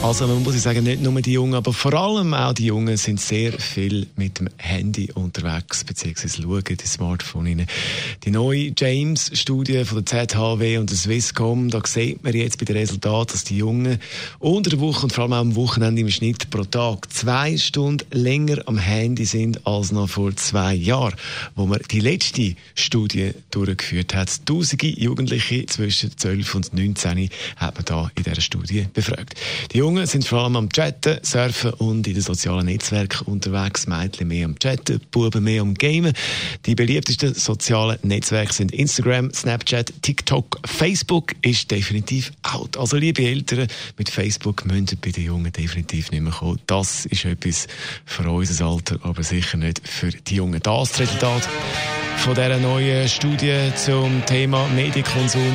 Also man muss sagen, nicht nur die Jungen, aber vor allem auch die Jungen sind sehr viel mit dem Handy unterwegs, beziehungsweise schauen die Smartphone rein. Die neue James-Studie von der ZHW und der Swisscom, da sieht man jetzt bei den Resultaten, dass die Jungen unter der Woche und vor allem auch am Wochenende im Schnitt pro Tag zwei Stunden länger am Handy sind als noch vor zwei Jahren, wo man die letzte Studie durchgeführt hat. Tausende Jugendliche zwischen 12 und 19 hat man da in dieser Studie befragt. Die Jungen sind vor allem am Chatten, Surfen und in den sozialen Netzwerken unterwegs. Mädchen mehr am Chatten, Buben mehr am Gamen. Die beliebtesten sozialen Netzwerke sind Instagram, Snapchat, TikTok, Facebook ist definitiv out. Also liebe Eltern, mit Facebook müssen bei den Jungen definitiv nicht mehr kommen. Das ist etwas für unser Alter, aber sicher nicht für die Jungen. Das Resultat von dieser neuen Studie zum Thema Medienkonsum.